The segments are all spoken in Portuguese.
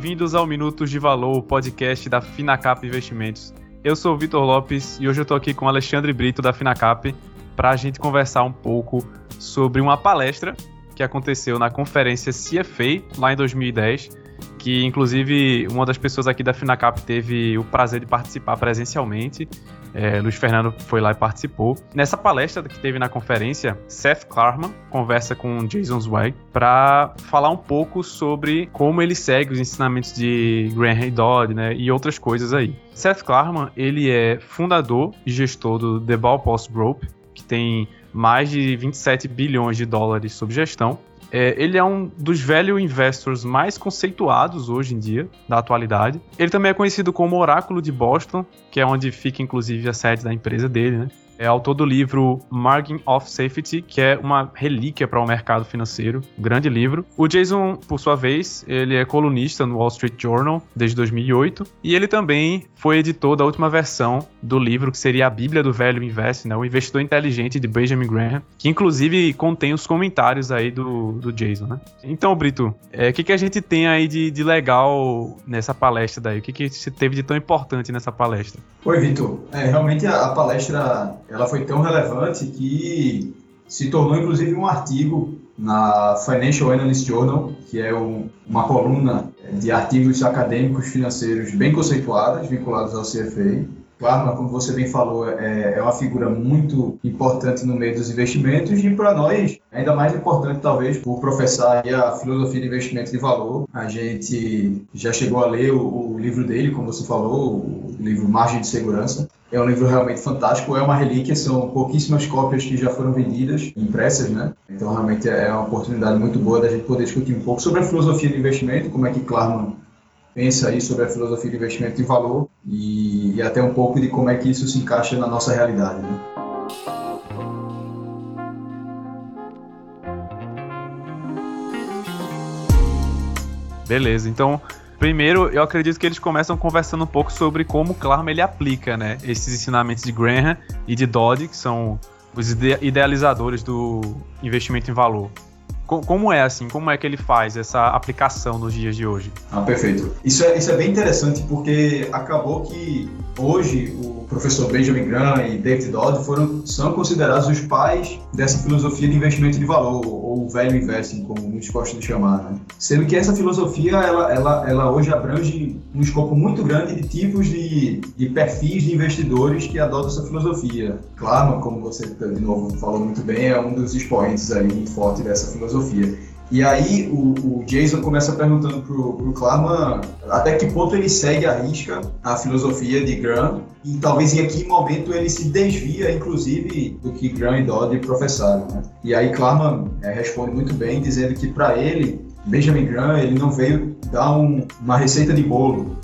Bem-vindos ao Minutos de Valor, o podcast da Finacap Investimentos. Eu sou o Vitor Lopes e hoje eu estou aqui com Alexandre Brito da Finacap para a gente conversar um pouco sobre uma palestra que aconteceu na conferência CFA lá em 2010, que inclusive uma das pessoas aqui da Finacap teve o prazer de participar presencialmente é, Luiz Fernando foi lá e participou. Nessa palestra que teve na conferência, Seth Klarman conversa com Jason Zweig para falar um pouco sobre como ele segue os ensinamentos de Graham Dodd né, e outras coisas aí. Seth Klarman, ele é fundador e gestor do The Ballpost Group, que tem mais de 27 bilhões de dólares sob gestão. É, ele é um dos velho investors mais conceituados hoje em dia, da atualidade. Ele também é conhecido como Oráculo de Boston, que é onde fica inclusive a sede da empresa dele, né? É autor do livro Margin of Safety, que é uma relíquia para o mercado financeiro, grande livro. O Jason, por sua vez, ele é colunista no Wall Street Journal desde 2008 e ele também foi editor da última versão do livro que seria a Bíblia do Velho Invest, né, o Investidor Inteligente de Benjamin Graham, que inclusive contém os comentários aí do, do Jason, né? Então, Brito, é, o é, que, que a gente tem aí de, de legal nessa palestra daí? O que, que teve de tão importante nessa palestra? Oi, Vitor. É, realmente a, a palestra ela foi tão relevante que se tornou inclusive um artigo na Financial Analyst Journal, que é um, uma coluna de artigos acadêmicos financeiros bem conceituadas, vinculados ao CFA. Claro, como você bem falou, é, é uma figura muito importante no meio dos investimentos e para nós, ainda mais importante talvez por professar a filosofia de investimento de valor. A gente já chegou a ler o, o livro dele, como você falou, o livro Margem de Segurança. É um livro realmente fantástico, é uma relíquia, são pouquíssimas cópias que já foram vendidas, impressas, né? Então realmente é uma oportunidade muito boa da gente poder discutir um pouco sobre a filosofia de investimento, como é que Klarman pensa aí sobre a filosofia de investimento de valor e, e até um pouco de como é que isso se encaixa na nossa realidade. Né? Beleza, então primeiro eu acredito que eles começam conversando um pouco sobre como o Klarman ele aplica né, esses ensinamentos de Graham e de Dodd, que são os idealizadores do investimento em valor. Como é assim? Como é que ele faz essa aplicação nos dias de hoje? Ah, perfeito. Isso é, isso é bem interessante porque acabou que hoje o professor Benjamin Graham e David Dodd foram, são considerados os pais dessa filosofia de investimento de valor, ou velho investing, como muitos gostam de chamar. Né? Sendo que essa filosofia, ela, ela, ela hoje abrange um escopo muito grande de tipos de, de perfis de investidores que adotam essa filosofia. Claro, como você de novo falou muito bem, é um dos expoentes aí forte dessa filosofia. E aí o, o, Jason começa perguntando pro, pro Klarman até que ponto ele segue a risca a filosofia de Graham e talvez em que momento ele se desvia, inclusive, do que Graham e Dodd professaram. Né? E aí Klarman é, responde muito bem, dizendo que para ele Benjamin Graham ele não veio dar um, uma receita de bolo,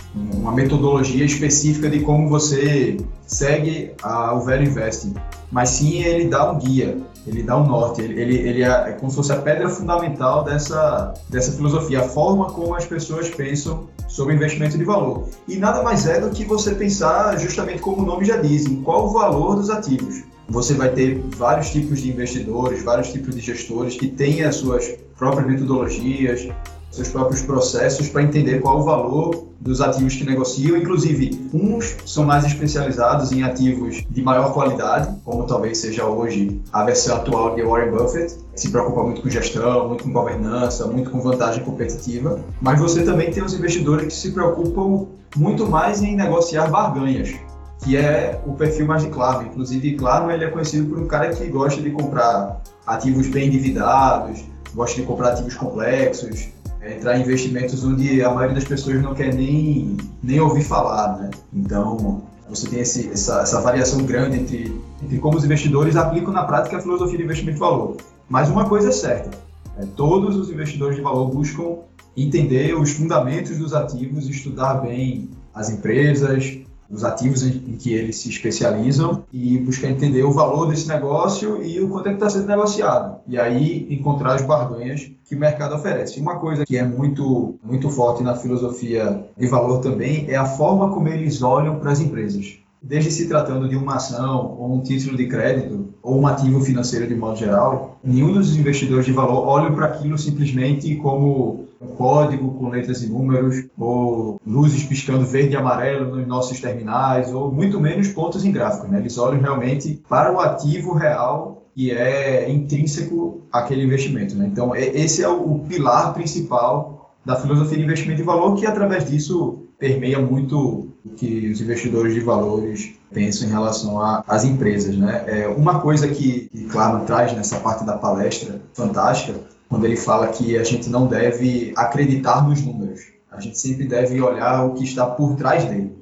uma metodologia específica de como você segue a, o velho investing, mas sim ele dá um guia, ele dá um norte, ele, ele, ele é, é como se fosse a pedra fundamental dessa, dessa filosofia, a forma como as pessoas pensam sobre investimento de valor. E nada mais é do que você pensar, justamente como o nome já diz, em qual o valor dos ativos. Você vai ter vários tipos de investidores, vários tipos de gestores que têm as suas próprias metodologias, seus próprios processos para entender qual o valor dos ativos que negociam. Inclusive, uns são mais especializados em ativos de maior qualidade, como talvez seja hoje a versão atual de Warren Buffett, se preocupa muito com gestão, muito com governança, muito com vantagem competitiva. Mas você também tem os investidores que se preocupam muito mais em negociar barganhas que é o perfil mais de Claro. Inclusive, Claro ele é conhecido por um cara que gosta de comprar ativos bem endividados, gosta de comprar ativos complexos, é, entrar em investimentos onde a maioria das pessoas não quer nem, nem ouvir falar, né? Então, você tem esse, essa, essa variação grande entre, entre como os investidores aplicam na prática a filosofia de investimento de valor. Mas uma coisa é certa, é, todos os investidores de valor buscam entender os fundamentos dos ativos, estudar bem as empresas, os ativos em, que eles se especializam e buscar entender o valor desse negócio e o quanto é que está sendo negociado. E aí encontrar as barganhas que o mercado oferece. Uma coisa que é muito, muito forte na filosofia de valor também é a forma como eles olham para as empresas. Desde se tratando de uma ação, ou um título de crédito, ou um ativo financeiro de modo geral, nenhum dos investidores de valor olha para aquilo simplesmente como um código com letras e números, ou luzes piscando verde e amarelo nos nossos terminais, ou muito menos pontos em gráfico. Né? Eles olham realmente para o ativo real e é intrínseco àquele investimento. Né? Então, esse é o pilar principal da filosofia de investimento de valor, que através disso permeia muito que os investidores de valores pensam em relação às empresas. Né? É, uma coisa que, que Klarman traz nessa parte da palestra fantástica, quando ele fala que a gente não deve acreditar nos números, a gente sempre deve olhar o que está por trás dele.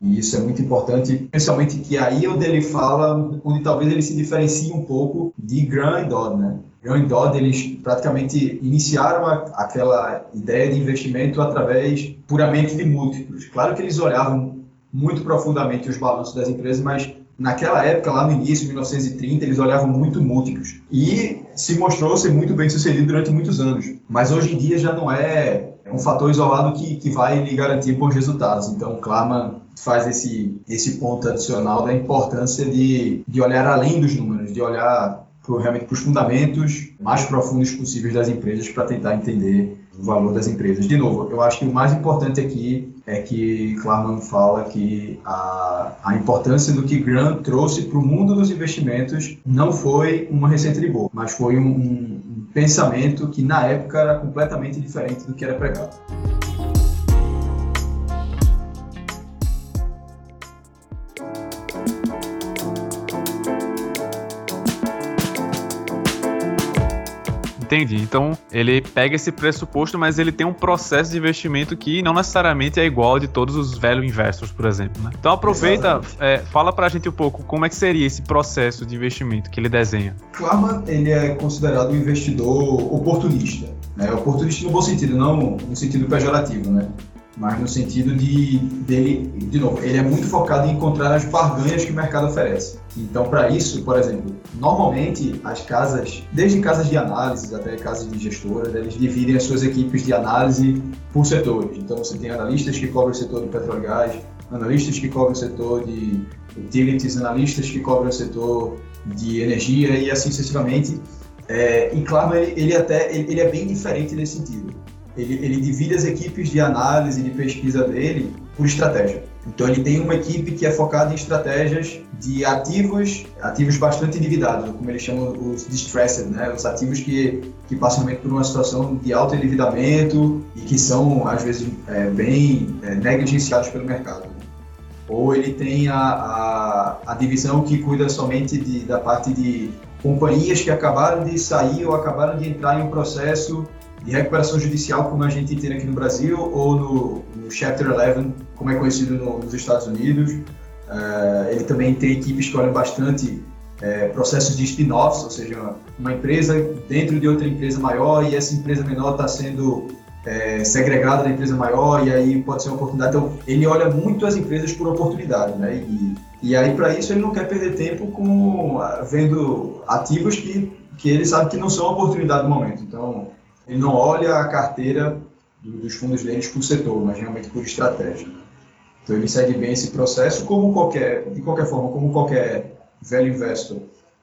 E isso é muito importante, principalmente que aí onde ele fala, onde talvez ele se diferencie um pouco de Graham e Dodd. Né? Graham e Dodd, eles praticamente iniciaram a, aquela ideia de investimento através puramente de múltiplos. Claro que eles olhavam muito profundamente os balanços das empresas, mas naquela época, lá no início, 1930, eles olhavam muito múltiplos. E se mostrou ser muito bem sucedido durante muitos anos. Mas hoje em dia já não é um fator isolado que, que vai lhe garantir bons resultados. Então, o Klarman faz esse, esse ponto adicional da importância de, de olhar além dos números, de olhar pro, realmente para os fundamentos mais profundos possíveis das empresas para tentar entender o valor das empresas. De novo, eu acho que o mais importante aqui é que Klarman fala que a, a importância do que Grant trouxe para o mundo dos investimentos não foi uma receita de bolo, mas foi um, um pensamento que na época era completamente diferente do que era pregado. Entendi. Então, ele pega esse pressuposto, mas ele tem um processo de investimento que não necessariamente é igual de todos os velhos investors, por exemplo. Né? Então, aproveita, é, fala pra gente um pouco como é que seria esse processo de investimento que ele desenha. Klarman, ele é considerado um investidor oportunista. Né? Oportunista no bom sentido, não no sentido pejorativo, né? Mas no sentido de dele, de novo, ele é muito focado em encontrar as barganhas que o mercado oferece. Então, para isso, por exemplo, normalmente as casas, desde casas de análise até casas de gestoras, eles dividem as suas equipes de análise por setores. Então, você tem analistas que cobrem o setor de petróleo e gás, analistas que cobrem o setor de utilities, analistas que cobrem o setor de energia e assim sucessivamente. É, e claro, ele, ele até ele, ele é bem diferente nesse sentido ele, ele divide as equipes de análise e de pesquisa dele por estratégia. Então ele tem uma equipe que é focada em estratégias de ativos, ativos bastante endividados, como eles chamam os distressed, né? Os ativos que, que passam por uma situação de alto endividamento e que são, às vezes, é, bem é, negligenciados pelo mercado. Ou ele tem a, a, a divisão que cuida somente de, da parte de companhias que acabaram de sair ou acabaram de entrar em um processo de recuperação judicial, como a gente tem aqui no Brasil, ou no, no Chapter 11, como é conhecido no, nos Estados Unidos. Uh, ele também tem equipes que olham bastante é, processos de spin-offs, ou seja, uma empresa dentro de outra empresa maior e essa empresa menor está sendo é, segregada da empresa maior e aí pode ser uma oportunidade. Então, ele olha muito as empresas por oportunidade, né? E, e aí, para isso, ele não quer perder tempo com vendo ativos que, que ele sabe que não são oportunidade do momento. Então, ele não olha a carteira dos fundos deles por setor, mas realmente por estratégia. Então ele segue bem esse processo, como qualquer, de qualquer forma, como qualquer velho investor,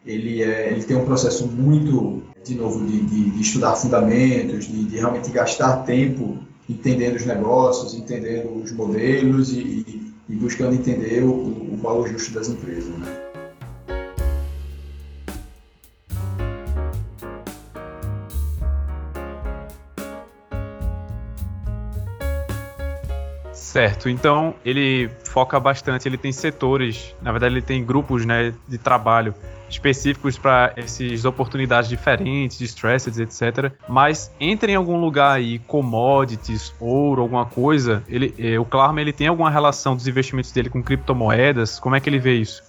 ele, é, ele tem um processo muito, de novo, de, de, de estudar fundamentos, de, de, realmente gastar tempo entendendo os negócios, entendendo os modelos e, e buscando entender o, o valor justo das empresas. Né? Certo, então ele foca bastante, ele tem setores, na verdade ele tem grupos né, de trabalho específicos para essas oportunidades diferentes, stressed, etc. Mas entra em algum lugar aí commodities, ouro, alguma coisa, ele, eh, o Klarman ele tem alguma relação dos investimentos dele com criptomoedas? Como é que ele vê isso?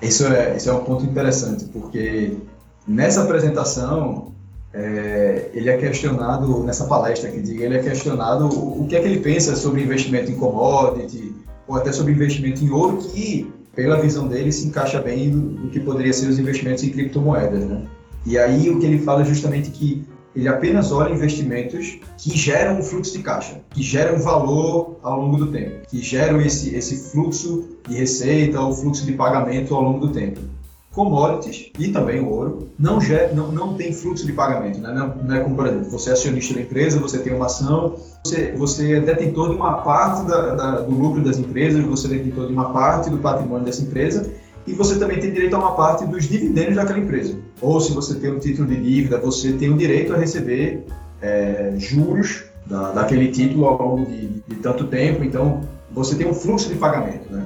Isso é, isso é um ponto interessante, porque nessa apresentação é, ele é questionado, nessa palestra que diga, ele é questionado o que é que ele pensa sobre investimento em commodity, ou até sobre investimento em ouro, que, pela visão dele, se encaixa bem no que poderia ser os investimentos em criptomoedas, né? E aí o que ele fala é justamente que ele apenas olha investimentos que geram um fluxo de caixa, que geram valor ao longo do tempo, que geram esse, esse fluxo de receita ou fluxo de pagamento ao longo do tempo commodities e também o ouro não, gera, não, não tem fluxo de pagamento. Né? Não, não, é como, por exemplo, você é acionista da empresa, você tem uma ação, você, você é detentor de uma parte da, da, do lucro das empresas, você é detentor de uma parte do patrimônio dessa empresa e você também tem direito a uma parte dos dividendos daquela empresa. Ou se você tem um título de dívida, você tem o direito a receber é, juros da, daquele título ao longo de, de tanto tempo. Então, você tem um fluxo de pagamento. Né?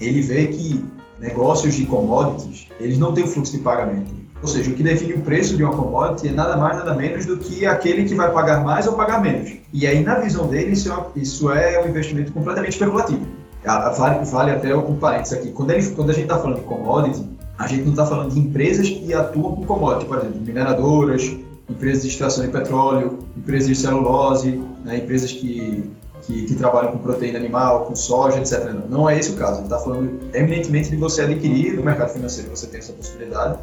Ele vê que negócios de commodities, eles não têm fluxo de pagamento. Ou seja, o que define o preço de uma commodity é nada mais, nada menos do que aquele que vai pagar mais ou pagar menos. E aí, na visão dele, isso é, isso é um investimento completamente especulativo. Vale, vale até um parênteses aqui. Quando, ele, quando a gente está falando de commodity, a gente não está falando de empresas que atuam com commodity, por exemplo, mineradoras, empresas de extração de petróleo, empresas de celulose, né, empresas que que, que, trabalham com proteína animal, com soja, etc. Não, não é esse o caso. Ele está falando eminentemente de você adquirir no mercado financeiro. Você tem essa possibilidade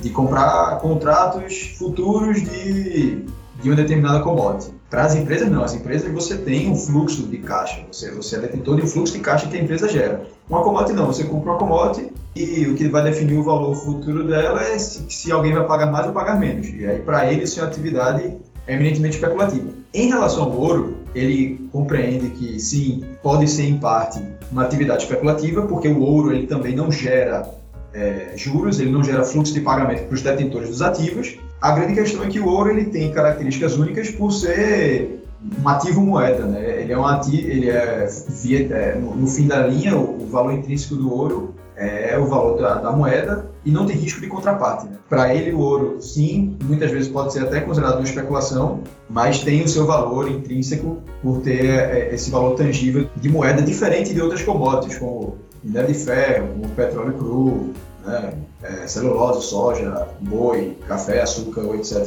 de comprar contratos futuros de, de uma determinada commodity. Para as empresas, não. As empresas você tem um fluxo de caixa. Você, você é detentor de um fluxo de caixa que a empresa gera. Uma commodity, não. Você compra uma commodity e o que vai definir o valor futuro dela é se, se alguém vai pagar mais ou pagar menos. E aí, para ele, isso é uma atividade eminentemente especulativa. Em relação ao ouro, ele compreende que sim, pode ser em parte uma atividade especulativa, porque o ouro ele também não gera é, juros, ele não gera fluxo de pagamento para os detentores dos ativos. A grande questão é que o ouro ele tem características únicas por ser um ativo moeda, né? Ele é um ativo, ele é, via, é no, no, fim da linha o, o valor intrínseco do ouro é o valor da, da moeda e não tem risco de contraparte. Né? Para ele, o ouro, sim, muitas vezes pode ser até considerado uma especulação, mas tem o seu valor intrínseco por ter é, esse valor tangível de moeda diferente de outras commodities, como minério de ferro, como petróleo cru, né? é, celulose, soja, boi, café, açúcar, etc.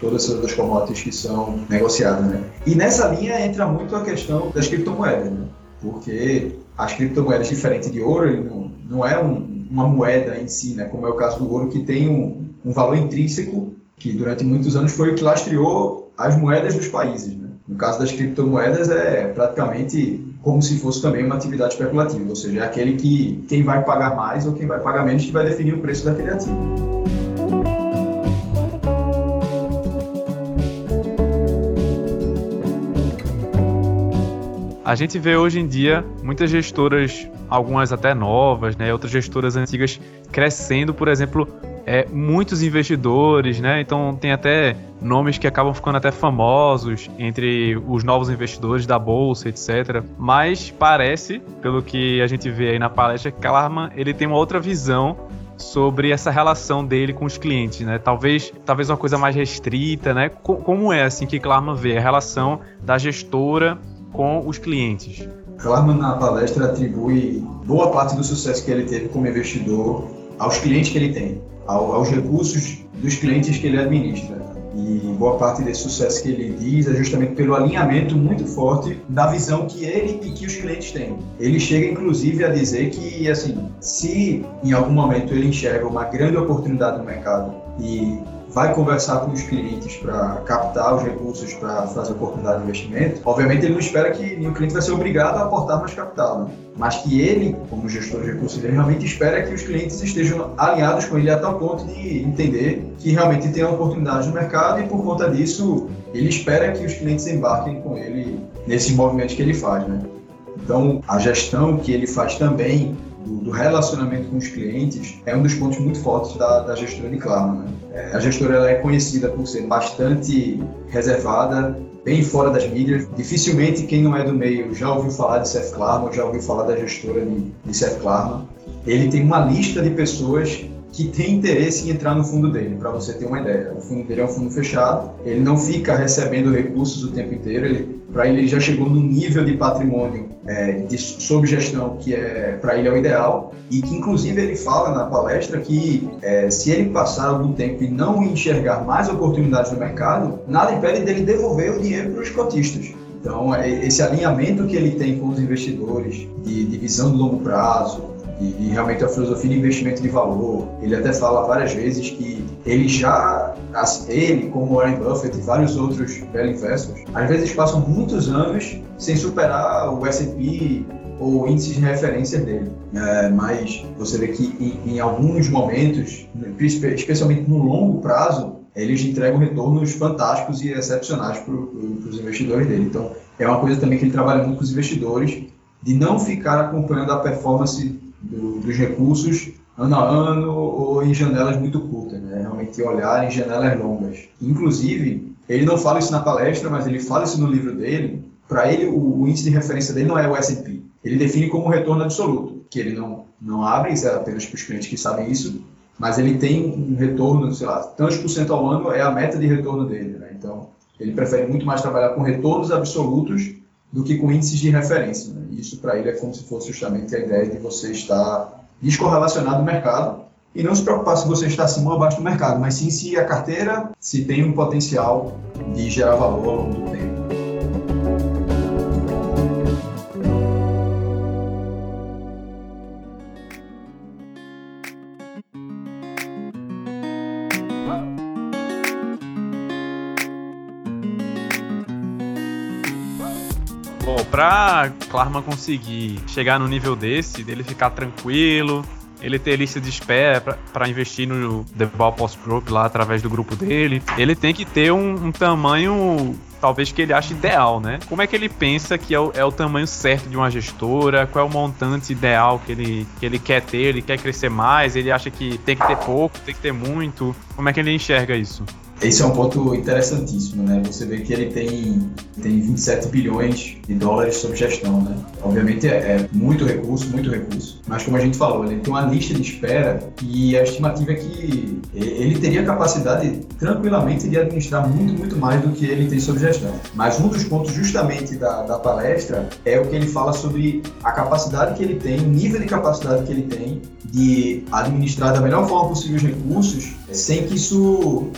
Todas essas outras commodities que são negociadas. Né? E nessa linha entra muito a questão das criptomoedas, né? porque as criptomoedas, diferente de ouro, ele não, não é um, uma moeda em si, né, como é o caso do ouro, que tem um, um valor intrínseco, que durante muitos anos foi o que lastreou as moedas dos países. Né? No caso das criptomoedas, é praticamente como se fosse também uma atividade especulativa, ou seja, é aquele que quem vai pagar mais ou quem vai pagar menos que vai definir o preço daquele ativo. A gente vê hoje em dia muitas gestoras, algumas até novas, né, outras gestoras antigas crescendo, por exemplo, é, muitos investidores, né? Então tem até nomes que acabam ficando até famosos entre os novos investidores da bolsa, etc. Mas parece, pelo que a gente vê aí na palestra, que Kalarman ele tem uma outra visão sobre essa relação dele com os clientes, né? Talvez, talvez uma coisa mais restrita, né? Como é assim que Klarman vê a relação da gestora com os clientes. Klarman, na palestra, atribui boa parte do sucesso que ele teve como investidor aos clientes que ele tem, aos recursos dos clientes que ele administra. E boa parte desse sucesso que ele diz é justamente pelo alinhamento muito forte da visão que ele e que os clientes têm. Ele chega, inclusive, a dizer que, assim, se em algum momento ele enxerga uma grande oportunidade no mercado e vai conversar com os clientes para captar os recursos para fazer oportunidade de investimento, obviamente ele não espera que nenhum cliente vai ser obrigado a aportar mais capital, né? mas que ele, como gestor de recursos, ele realmente espera que os clientes estejam alinhados com ele a tal ponto de entender que realmente tem uma oportunidade no mercado e por conta disso ele espera que os clientes embarquem com ele nesse movimento que ele faz, né? Então, a gestão que ele faz também do, do, relacionamento com os clientes é um dos pontos muito fortes da, da gestora de Klarna. Né? É, a gestora ela é conhecida por ser bastante reservada, bem fora das mídias. Dificilmente quem não é do meio já ouviu falar de Seth Klarman, já ouviu falar da gestora de, de Seth Klarman. Ele tem uma lista de pessoas que tem interesse em entrar no fundo dele, para você ter uma ideia. O fundo dele é um fundo fechado, ele não fica recebendo recursos o tempo inteiro, ele, para ele, já chegou no nível de patrimônio é, de sob gestão que é para ele é o ideal e que inclusive ele fala na palestra que é, se ele passar algum tempo e não enxergar mais oportunidades no mercado, nada impede dele devolver o dinheiro para os cotistas. Então, é, esse alinhamento que ele tem com os investidores de, de visão de longo prazo, e, e, realmente a filosofia de investimento de valor. Ele até fala várias vezes que ele já, ele, como Warren Buffett e vários outros velho investors, às vezes passam muitos anos sem superar o S&P ou índice de referência dele. É, mas você vê que em, em alguns momentos, especialmente no longo prazo, eles entregam retornos fantásticos e excepcionais para os investidores dele. Então, é uma coisa também que ele trabalha muito com os investidores, de não ficar acompanhando a performance do, dos recursos ano a ano ou em janelas muito curtas, né? realmente olhar em janelas longas. Inclusive, ele não fala isso na palestra, mas ele fala isso no livro dele. Para ele, o, o, índice de referência dele não é o S&P. Ele define como retorno absoluto, que ele não, não abre, isso é apenas para os clientes que sabem isso, mas ele tem um retorno, sei lá, tantos por cento ao ano é a meta de retorno dele. Né? Então, ele prefere muito mais trabalhar com retornos absolutos do que com índices de referência. Né? Isso para ele é como se fosse justamente a ideia de você estar descorrelacionado do mercado e não se preocupar se você está acima ou abaixo do mercado, mas sim se a carteira se tem um potencial de gerar valor ao longo do tempo. Pra Klarman conseguir chegar no nível desse, dele ficar tranquilo, ele ter lista de espera para investir no The Ball Post Group lá através do grupo dele, ele tem que ter um, um, tamanho talvez que ele ache ideal, né? Como é que ele pensa que é o, é o, tamanho certo de uma gestora? Qual é o montante ideal que ele, que ele quer ter? Ele quer crescer mais? Ele acha que tem que ter pouco, tem que ter muito? Como é que ele enxerga isso? Esse é um ponto interessantíssimo, né? Você vê que ele tem, tem 27 bilhões de dólares sob gestão, né? Obviamente é, é, muito recurso, muito recurso, mas como a gente falou, ele tem uma lista de espera e a estimativa é que ele teria capacidade tranquilamente de administrar muito, muito mais do que ele tem sob gestão. Mas um dos pontos justamente da, da palestra é o que ele fala sobre a capacidade que ele tem, o nível de capacidade que ele tem de administrar da melhor forma possível os recursos sem que isso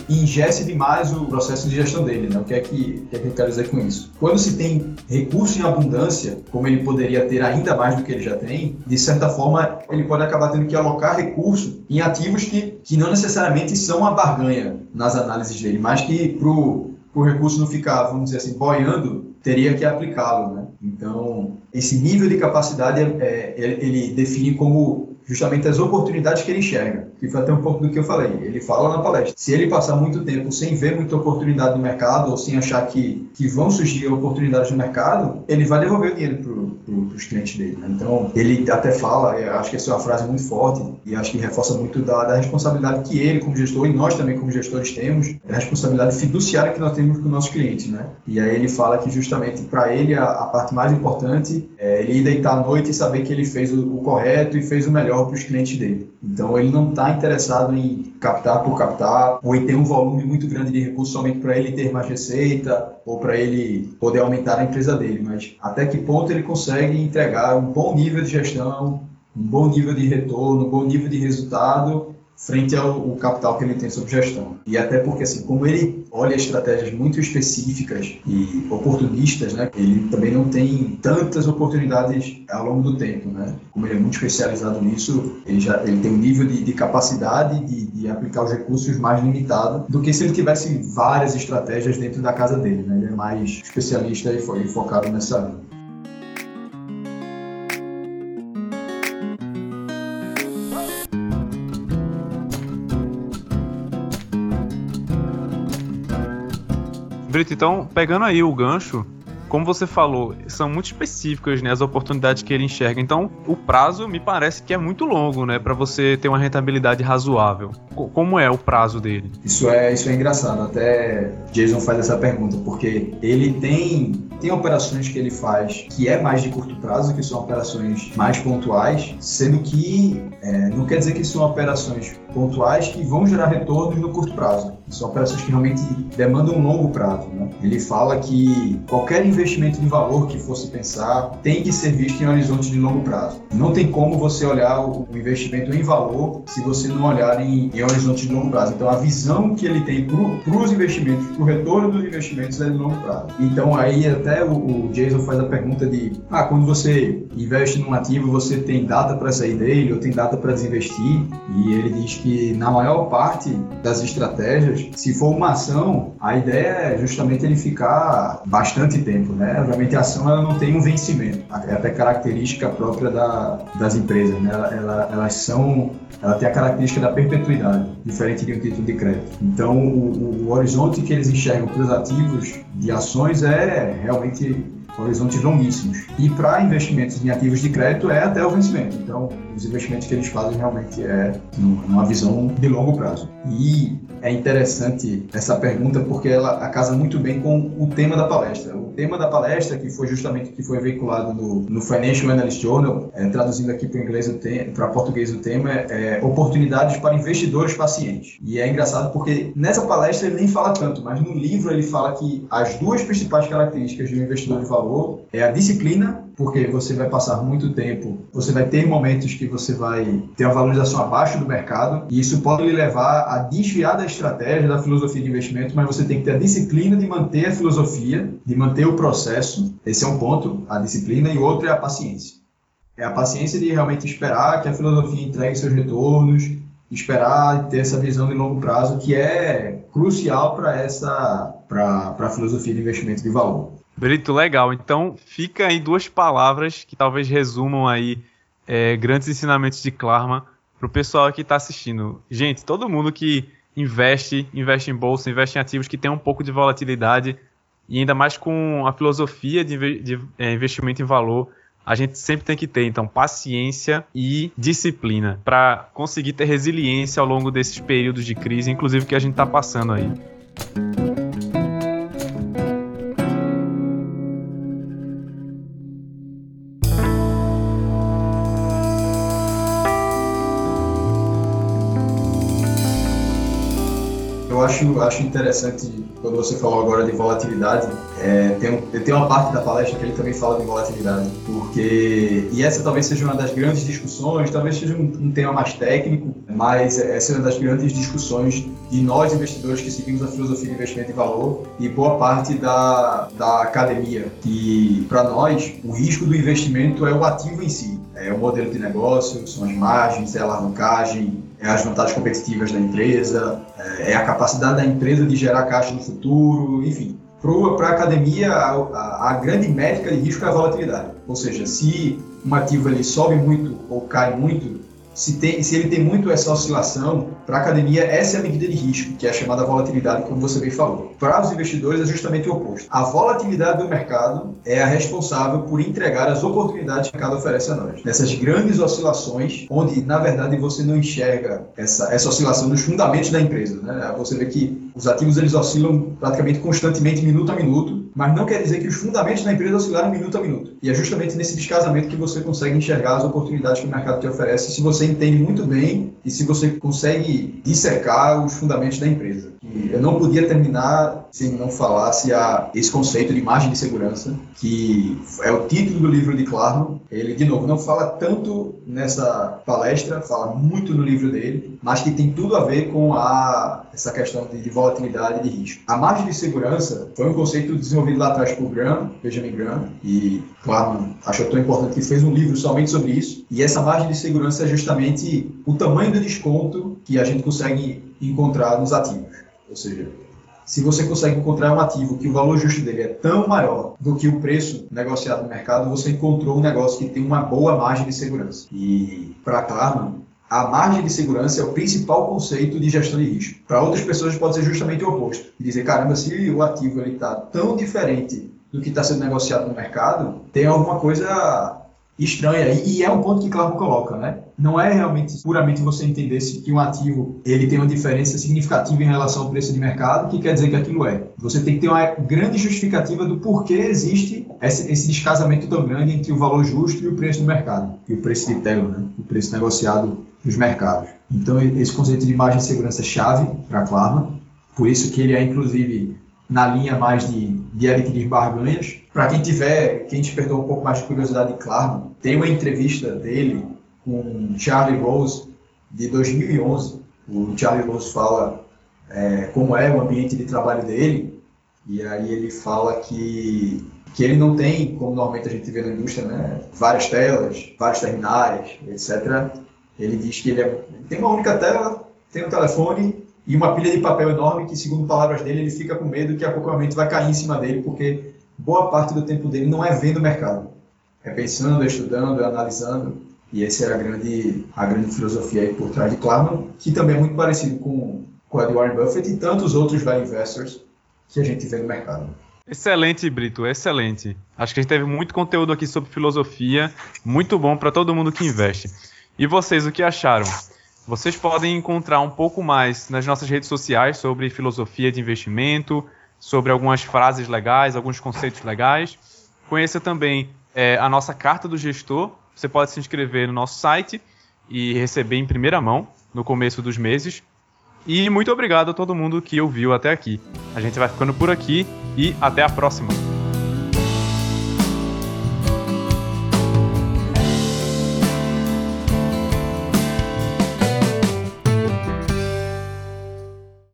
ingesse demais o processo de gestão dele. Né? O que é que, que, é que eu quero dizer com isso? Quando se tem recurso em abundância, como ele poderia ter ainda mais do que ele já tem, de certa forma ele pode acabar tendo que alocar recurso em ativos que, que não necessariamente são uma barganha nas análises dele, mas que para o recurso não ficar, vamos dizer assim, boiando, teria que aplicá-lo. Né? Então, esse nível de capacidade é, é ele define como justamente as oportunidades que ele enxerga, que foi até um pouco do que eu falei. Ele fala na palestra. Se ele passar muito tempo sem ver muita oportunidade no mercado ou sem achar que, que vão surgir oportunidades no mercado, ele vai devolver o dinheiro para os clientes dele. Né? Então, ele até fala, acho que essa é uma frase muito forte e acho que reforça muito da, da responsabilidade que ele, como gestor, e nós também, como gestores, temos, a responsabilidade fiduciária que nós temos com os nossos clientes. Né? E aí ele fala que justamente para ele a, a, parte mais importante é ele ir deitar à noite e saber que ele fez o, o correto e fez o melhor para os clientes dele. Então ele não está interessado em captar por captar ou em ter um volume muito grande de recursos somente para ele ter mais receita ou para ele poder aumentar a empresa dele, mas até que ponto ele consegue entregar um bom nível de gestão, um bom nível de retorno, um bom nível de resultado frente ao, ao, capital que ele tem sob gestão. E até porque, assim, como ele olha estratégias muito específicas e oportunistas, né, ele também não tem tantas oportunidades ao longo do tempo, né? Como ele é muito especializado nisso, ele já ele tem um nível de, de capacidade de, de, aplicar os recursos mais limitado do que se ele tivesse várias estratégias dentro da casa dele, né? Ele é mais especialista e foi focado nessa linha. Brito, então, pegando aí o gancho, como você falou, são muito específicas, né, as oportunidades que ele enxerga. Então, o prazo me parece que é muito longo, né, para você ter uma rentabilidade razoável. Como é o prazo dele? Isso é, isso é engraçado. Até Jason faz essa pergunta, porque ele tem tem operações que ele faz que é mais de curto prazo, que são operações mais pontuais, sendo que é, não quer dizer que são operações pontuais que vão gerar retornos no curto prazo. São operações que realmente demandam um longo prazo. Né? Ele fala que qualquer investimento de valor que fosse pensar tem que ser visto em horizonte de longo prazo. Não tem como você olhar o investimento em valor se você não olhar em, em horizonte de longo prazo. Então, a visão que ele tem para os investimentos, para o retorno dos investimentos é de longo prazo. Então, aí até o, o Jason faz a pergunta de, ah, quando você investe num ativo, você tem data para sair dele ou tem data para desinvestir? E ele diz que na maior parte das estratégias, se for uma ação, a ideia é justamente ele ficar bastante tempo, né? Obviamente a ação ela não tem um vencimento, é até característica própria da, das empresas, né? Ela, ela, elas são, ela tem a característica da perpetuidade, diferente de um título de crédito. Então o, o horizonte que eles enxergam para os ativos de ações é realmente horizontes longuíssimos. E para investimentos em ativos de crédito é até o vencimento. Então, os investimentos que eles fazem realmente é numa visão de longo prazo. E é interessante essa pergunta porque ela casa muito bem com o tema da palestra. Tema da palestra, que foi justamente que foi veiculado no, no Financial Analyst Journal, é, traduzindo aqui para para português o tema, é oportunidades para investidores pacientes. E é engraçado porque nessa palestra ele nem fala tanto, mas no livro ele fala que as duas principais características de um investidor de valor é a disciplina porque você vai passar muito tempo, você vai ter momentos que você vai ter uma valorização abaixo do mercado, e isso pode lhe levar a desviar da estratégia, da filosofia de investimento, mas você tem que ter a disciplina de manter a filosofia, de manter o processo. Esse é um ponto, a disciplina, e o outro é a paciência. É a paciência de realmente esperar que a filosofia entregue seus retornos, esperar ter essa visão de longo prazo que é crucial para essa para a filosofia de investimento de valor. Brito, legal. Então, fica aí duas palavras que talvez resumam aí é, grandes ensinamentos de Klarma para o pessoal que está assistindo. Gente, todo mundo que investe, investe em bolsa, investe em ativos que tem um pouco de volatilidade e ainda mais com a filosofia de, de é, investimento em valor, a gente sempre tem que ter, então, paciência e disciplina para conseguir ter resiliência ao longo desses períodos de crise, inclusive que a gente está passando aí. Acho, acho interessante quando você falou agora de volatilidade, é, tem, tem uma parte da palestra que ele também fala de volatilidade, porque, e essa talvez seja uma das grandes discussões, talvez seja um, um tema mais técnico, mas essa é uma das grandes discussões de nós investidores que seguimos a filosofia de investimento em valor e boa parte da, da academia, que para nós o risco do investimento é o ativo em si, é o modelo de negócio, são as margens, é a alavancagem, é as vantagens competitivas da empresa, é, é a capacidade da empresa de gerar caixa no futuro, enfim. Para a academia, a, a, grande métrica de risco é a volatilidade. Ou seja, se um ativo ele sobe muito ou cai muito, se, tem, se ele tem muito essa oscilação, para a academia, essa é a medida de risco, que é a chamada volatilidade, como você bem falou. Para os investidores, é justamente o oposto. A volatilidade do mercado é a responsável por entregar as oportunidades que o mercado oferece a nós. Nessas grandes oscilações, onde, na verdade, você não enxerga essa, essa oscilação dos fundamentos da empresa. Né? Você vê que os ativos eles oscilam praticamente constantemente, minuto a minuto, mas não quer dizer que os fundamentos da empresa oscilaram minuto a minuto. E é justamente nesse descasamento que você consegue enxergar as oportunidades que o mercado te oferece se você entende muito bem e se você consegue dissecar os fundamentos da empresa. E eu não podia terminar sem não falasse a esse conceito de margem de segurança, que é o título do livro de Clarno. Ele, de novo, não fala tanto nessa palestra, fala muito no livro dele, mas que tem tudo a ver com a, essa questão de, de volatilidade e de risco. A margem de segurança foi um conceito desenvolvido lá atrás por Graham, Benjamin Graham, e Clarno achou tão importante que fez um livro somente sobre isso. E essa margem de segurança é justamente o tamanho do desconto que a gente consegue encontrar nos ativos. Ou seja, se você consegue encontrar um ativo que o valor justo dele é tão maior do que o preço negociado no mercado, você encontrou um negócio que tem uma boa margem de segurança. E para Klarman, a margem de segurança é o principal conceito de gestão de risco. Para outras pessoas pode ser justamente o oposto. Dizer, caramba, se o ativo está tão diferente do que está sendo negociado no mercado, tem alguma coisa estranha. E é um ponto que Clark coloca, né? Não é realmente puramente você entender se que um ativo ele tem uma diferença significativa em relação ao preço de mercado, que quer dizer que aquilo é. Você tem que ter uma grande justificativa do porquê existe esse, esse descasamento tão grande entre o valor justo e o preço do mercado, e o preço de tela, né? o preço negociado nos mercados. Então, esse conceito de margem de segurança é chave para Klarna. Por isso que ele é, inclusive, na linha mais de, de adquirir barganhas. Para quem tiver, quem despertou um pouco mais de curiosidade de Clarman, tem uma entrevista dele com Charlie Rose de 2011. O Charlie Rose fala é, como é o ambiente de trabalho dele e aí ele fala que que ele não tem, como normalmente a gente vê na indústria, né, várias telas, vários terminais, etc. Ele diz que ele, é, ele tem uma única tela, tem um telefone e uma pilha de papel enorme que, segundo palavras dele, ele fica com medo que a momento vai cair em cima dele, porque boa parte do tempo dele não é vendo o mercado, é pensando, estudando, é analisando. E essa é a grande, a grande filosofia por trás de Clarman, que também é muito parecido com, com a de Warren Buffett e tantos outros value investors que a gente vê no mercado. Excelente, Brito, excelente. Acho que a gente teve muito conteúdo aqui sobre filosofia, muito bom para todo mundo que investe. E vocês, o que acharam? Vocês podem encontrar um pouco mais nas nossas redes sociais sobre filosofia de investimento, sobre algumas frases legais, alguns conceitos legais. Conheça também é, a nossa carta do gestor. Você pode se inscrever no nosso site e receber em primeira mão no começo dos meses. E muito obrigado a todo mundo que ouviu até aqui. A gente vai ficando por aqui e até a próxima.